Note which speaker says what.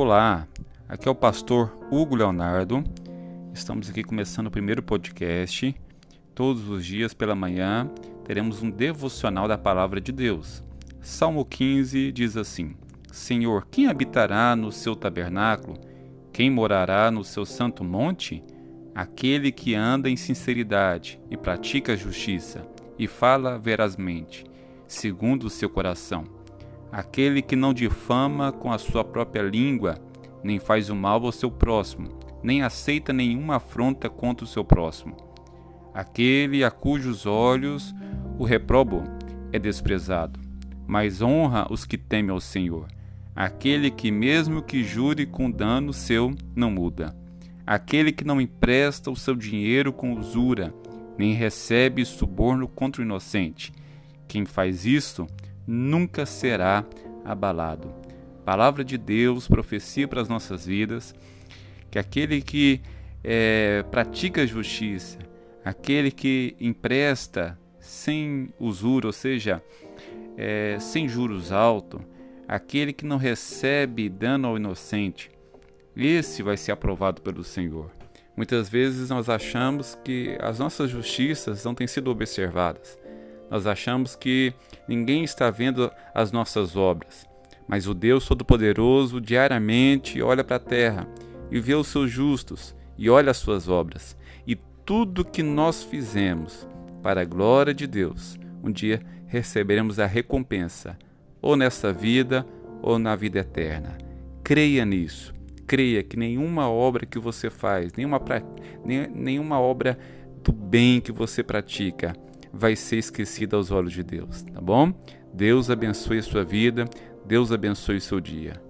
Speaker 1: Olá, aqui é o pastor Hugo Leonardo. Estamos aqui começando o primeiro podcast. Todos os dias pela manhã teremos um devocional da palavra de Deus. Salmo 15 diz assim: Senhor, quem habitará no seu tabernáculo? Quem morará no seu santo monte? Aquele que anda em sinceridade e pratica justiça e fala verazmente, segundo o seu coração aquele que não difama com a sua própria língua, nem faz o mal ao seu próximo, nem aceita nenhuma afronta contra o seu próximo. Aquele a cujos olhos o reprobo é desprezado, mas honra os que temem ao Senhor. Aquele que, mesmo que jure com dano seu, não muda. Aquele que não empresta o seu dinheiro com usura, nem recebe suborno contra o inocente. Quem faz isto, nunca será abalado. Palavra de Deus, profecia para as nossas vidas, que aquele que é, pratica justiça, aquele que empresta sem usura, ou seja, é, sem juros altos, aquele que não recebe dano ao inocente, esse vai ser aprovado pelo Senhor. Muitas vezes nós achamos que as nossas justiças não têm sido observadas. Nós achamos que ninguém está vendo as nossas obras, mas o Deus Todo-Poderoso diariamente olha para a terra e vê os seus justos e olha as suas obras. E tudo que nós fizemos para a glória de Deus, um dia receberemos a recompensa, ou nesta vida ou na vida eterna. Creia nisso. Creia que nenhuma obra que você faz, nenhuma, nenhuma obra do bem que você pratica, vai ser esquecida aos olhos de Deus, tá bom? Deus abençoe a sua vida, Deus abençoe o seu dia.